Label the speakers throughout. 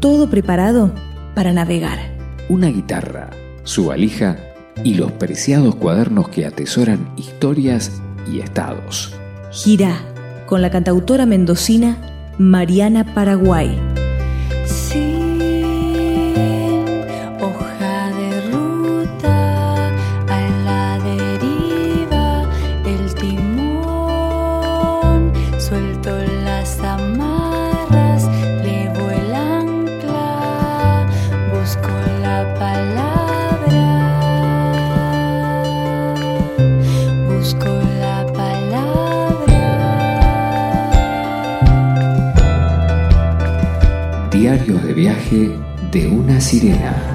Speaker 1: todo preparado para navegar.
Speaker 2: Una guitarra, su valija y los preciados cuadernos que atesoran historias y estados.
Speaker 1: Gira con la cantautora mendocina Mariana Paraguay.
Speaker 2: De viaje de una sirena.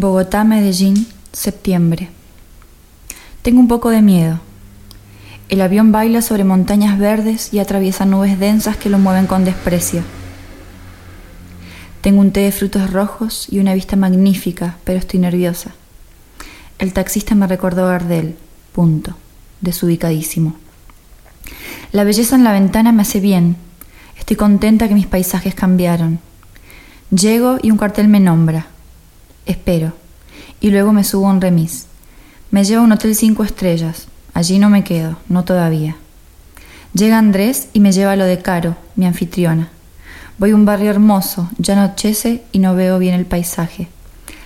Speaker 3: Bogotá, Medellín, septiembre. Tengo un poco de miedo. El avión baila sobre montañas verdes y atraviesa nubes densas que lo mueven con desprecio. Tengo un té de frutos rojos y una vista magnífica, pero estoy nerviosa. El taxista me recordó Gardel, punto, desubicadísimo. La belleza en la ventana me hace bien. Estoy contenta que mis paisajes cambiaron. Llego y un cartel me nombra. Espero. Y luego me subo a un remis. Me llevo a un hotel cinco estrellas. Allí no me quedo, no todavía. Llega Andrés y me lleva a lo de Caro, mi anfitriona. Voy a un barrio hermoso, ya anochece y no veo bien el paisaje.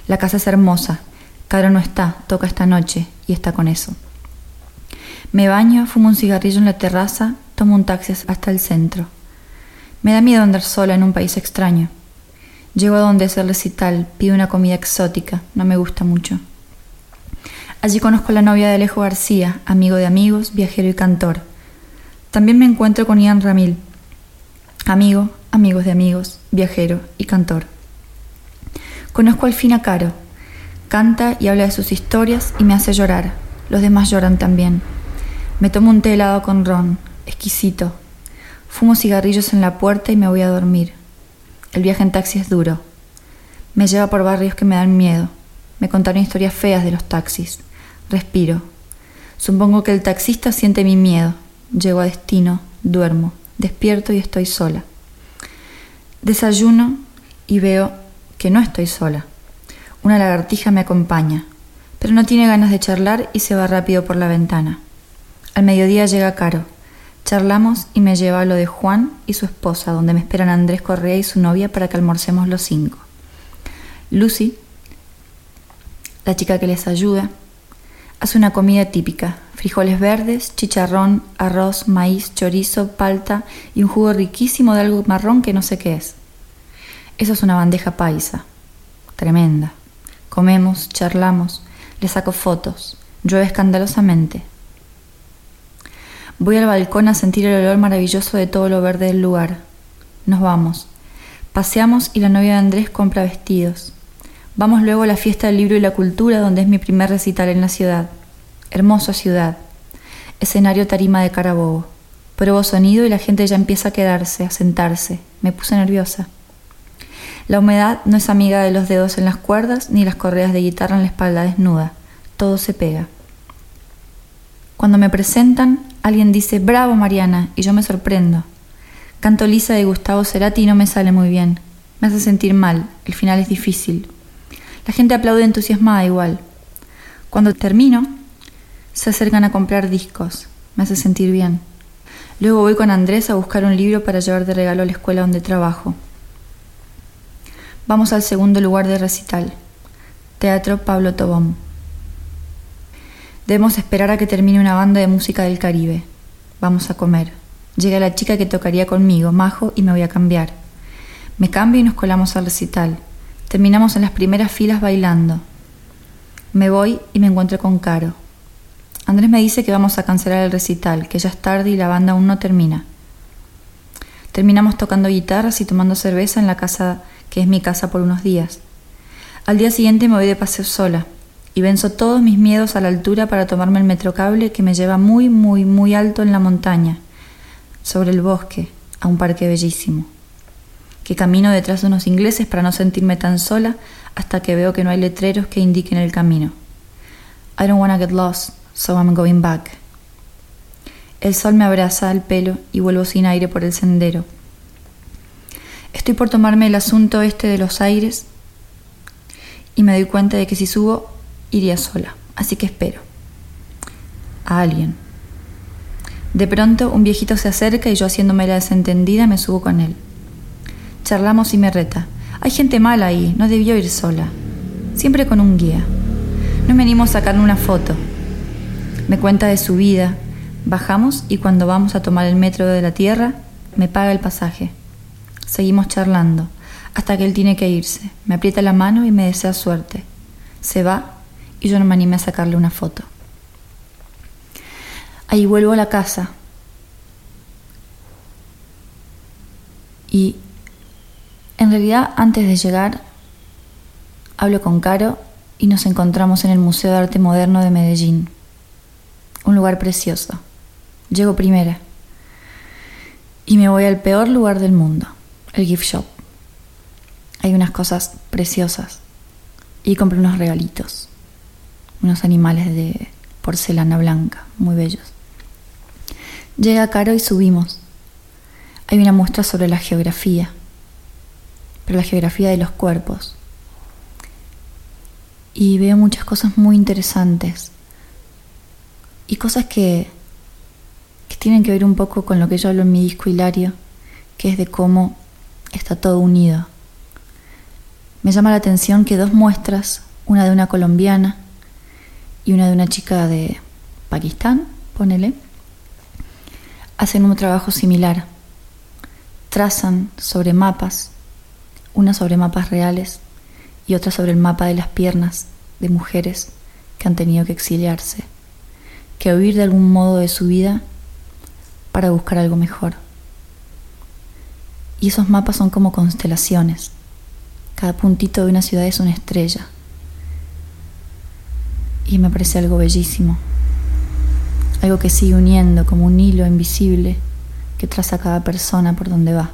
Speaker 3: La casa es hermosa. Caro no está, toca esta noche y está con eso. Me baño, fumo un cigarrillo en la terraza, tomo un taxi hasta el centro. Me da miedo andar sola en un país extraño. Llego a donde es el recital, pido una comida exótica, no me gusta mucho. Allí conozco a la novia de Alejo García, amigo de amigos, viajero y cantor. También me encuentro con Ian Ramil, amigo, amigos de amigos, viajero y cantor. Conozco al fin a Caro. Canta y habla de sus historias y me hace llorar. Los demás lloran también. Me tomo un té helado con ron, exquisito. Fumo cigarrillos en la puerta y me voy a dormir. El viaje en taxi es duro. Me lleva por barrios que me dan miedo. Me contaron historias feas de los taxis. Respiro. Supongo que el taxista siente mi miedo. Llego a destino, duermo, despierto y estoy sola. Desayuno y veo que no estoy sola. Una lagartija me acompaña, pero no tiene ganas de charlar y se va rápido por la ventana. Al mediodía llega Caro. Charlamos y me lleva a lo de Juan y su esposa, donde me esperan Andrés Correa y su novia para que almorcemos los cinco. Lucy, la chica que les ayuda, hace una comida típica, frijoles verdes, chicharrón, arroz, maíz, chorizo, palta y un jugo riquísimo de algo marrón que no sé qué es. Eso es una bandeja paisa, tremenda. Comemos, charlamos, le saco fotos, llueve escandalosamente. Voy al balcón a sentir el olor maravilloso de todo lo verde del lugar. Nos vamos. Paseamos y la novia de Andrés compra vestidos. Vamos luego a la fiesta del libro y la cultura, donde es mi primer recital en la ciudad. Hermosa ciudad. Escenario tarima de Carabobo. Pruebo sonido y la gente ya empieza a quedarse, a sentarse. Me puse nerviosa. La humedad no es amiga de los dedos en las cuerdas ni las correas de guitarra en la espalda desnuda. Todo se pega. Cuando me presentan, alguien dice, bravo Mariana, y yo me sorprendo. Canto Lisa de Gustavo Cerati y no me sale muy bien. Me hace sentir mal, el final es difícil. La gente aplaude entusiasmada igual. Cuando termino, se acercan a comprar discos. Me hace sentir bien. Luego voy con Andrés a buscar un libro para llevar de regalo a la escuela donde trabajo. Vamos al segundo lugar de recital. Teatro Pablo Tobón. Debemos esperar a que termine una banda de música del Caribe. Vamos a comer. Llega la chica que tocaría conmigo, Majo, y me voy a cambiar. Me cambio y nos colamos al recital. Terminamos en las primeras filas bailando. Me voy y me encuentro con Caro. Andrés me dice que vamos a cancelar el recital, que ya es tarde y la banda aún no termina. Terminamos tocando guitarras y tomando cerveza en la casa que es mi casa por unos días. Al día siguiente me voy de paseo sola y venzo todos mis miedos a la altura para tomarme el metrocable que me lleva muy, muy, muy alto en la montaña, sobre el bosque, a un parque bellísimo. Que camino detrás de unos ingleses para no sentirme tan sola hasta que veo que no hay letreros que indiquen el camino. I don't wanna get lost, so I'm going back. El sol me abraza al pelo y vuelvo sin aire por el sendero. Estoy por tomarme el asunto este de los aires y me doy cuenta de que si subo iría sola, así que espero. A alguien. De pronto un viejito se acerca y yo haciéndome la desentendida me subo con él. Charlamos y me reta. Hay gente mala ahí, no debió ir sola. Siempre con un guía. No venimos a sacarme una foto. Me cuenta de su vida. Bajamos y cuando vamos a tomar el metro de la tierra, me paga el pasaje. Seguimos charlando, hasta que él tiene que irse. Me aprieta la mano y me desea suerte. Se va y yo no me animé a sacarle una foto. Ahí vuelvo a la casa. Y en realidad antes de llegar, hablo con Caro y nos encontramos en el Museo de Arte Moderno de Medellín. Un lugar precioso. Llego primera. Y me voy al peor lugar del mundo, el gift shop. Hay unas cosas preciosas. Y compré unos regalitos. Unos animales de porcelana blanca, muy bellos. Llega Caro y subimos. Hay una muestra sobre la geografía, pero la geografía de los cuerpos y veo muchas cosas muy interesantes y cosas que, que tienen que ver un poco con lo que yo hablo en mi disco Hilario, que es de cómo está todo unido. Me llama la atención que dos muestras, una de una colombiana y una de una chica de Pakistán, ponele, hacen un trabajo similar. Trazan sobre mapas, una sobre mapas reales y otra sobre el mapa de las piernas de mujeres que han tenido que exiliarse, que huir de algún modo de su vida para buscar algo mejor. Y esos mapas son como constelaciones. Cada puntito de una ciudad es una estrella. Y me parece algo bellísimo. Algo que sigue uniendo como un hilo invisible que traza cada persona por donde va.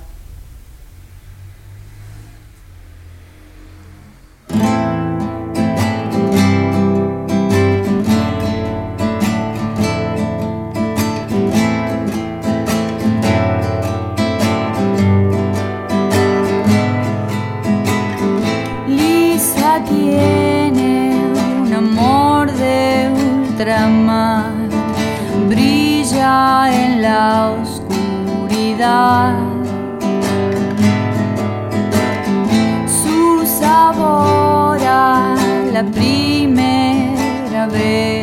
Speaker 4: primera vez.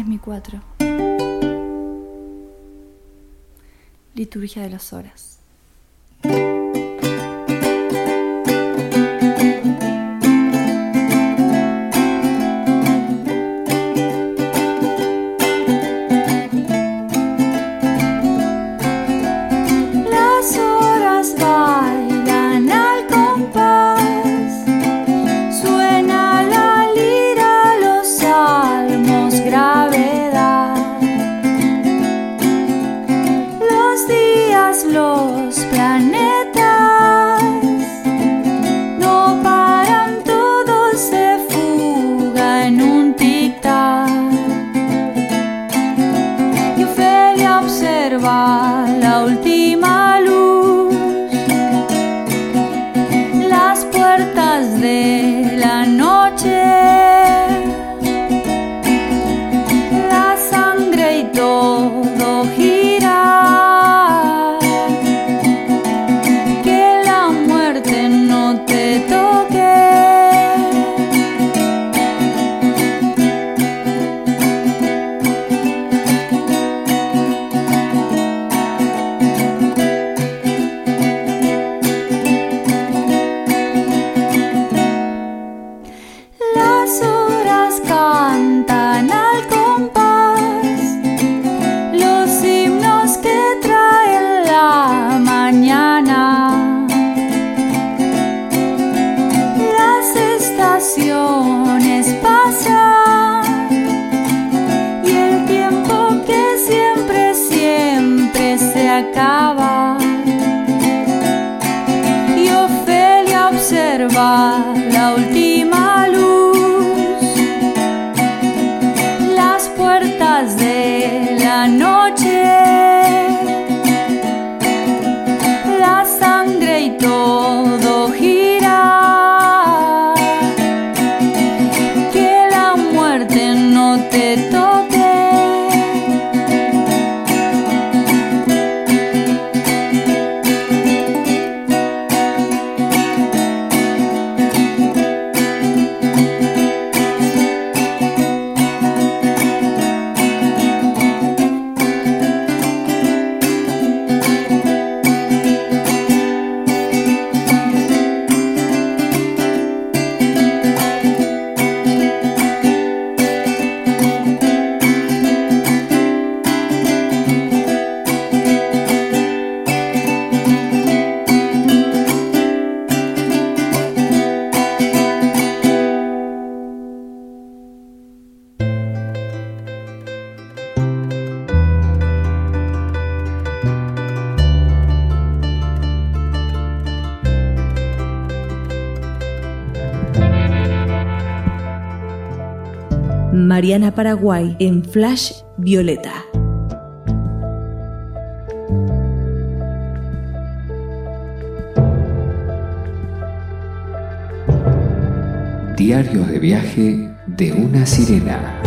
Speaker 3: Este es mi cuatro. Liturgia de las horas. luz, las puertas de...
Speaker 1: observa la última Mariana Paraguay en Flash Violeta.
Speaker 2: Diarios de viaje de una sirena.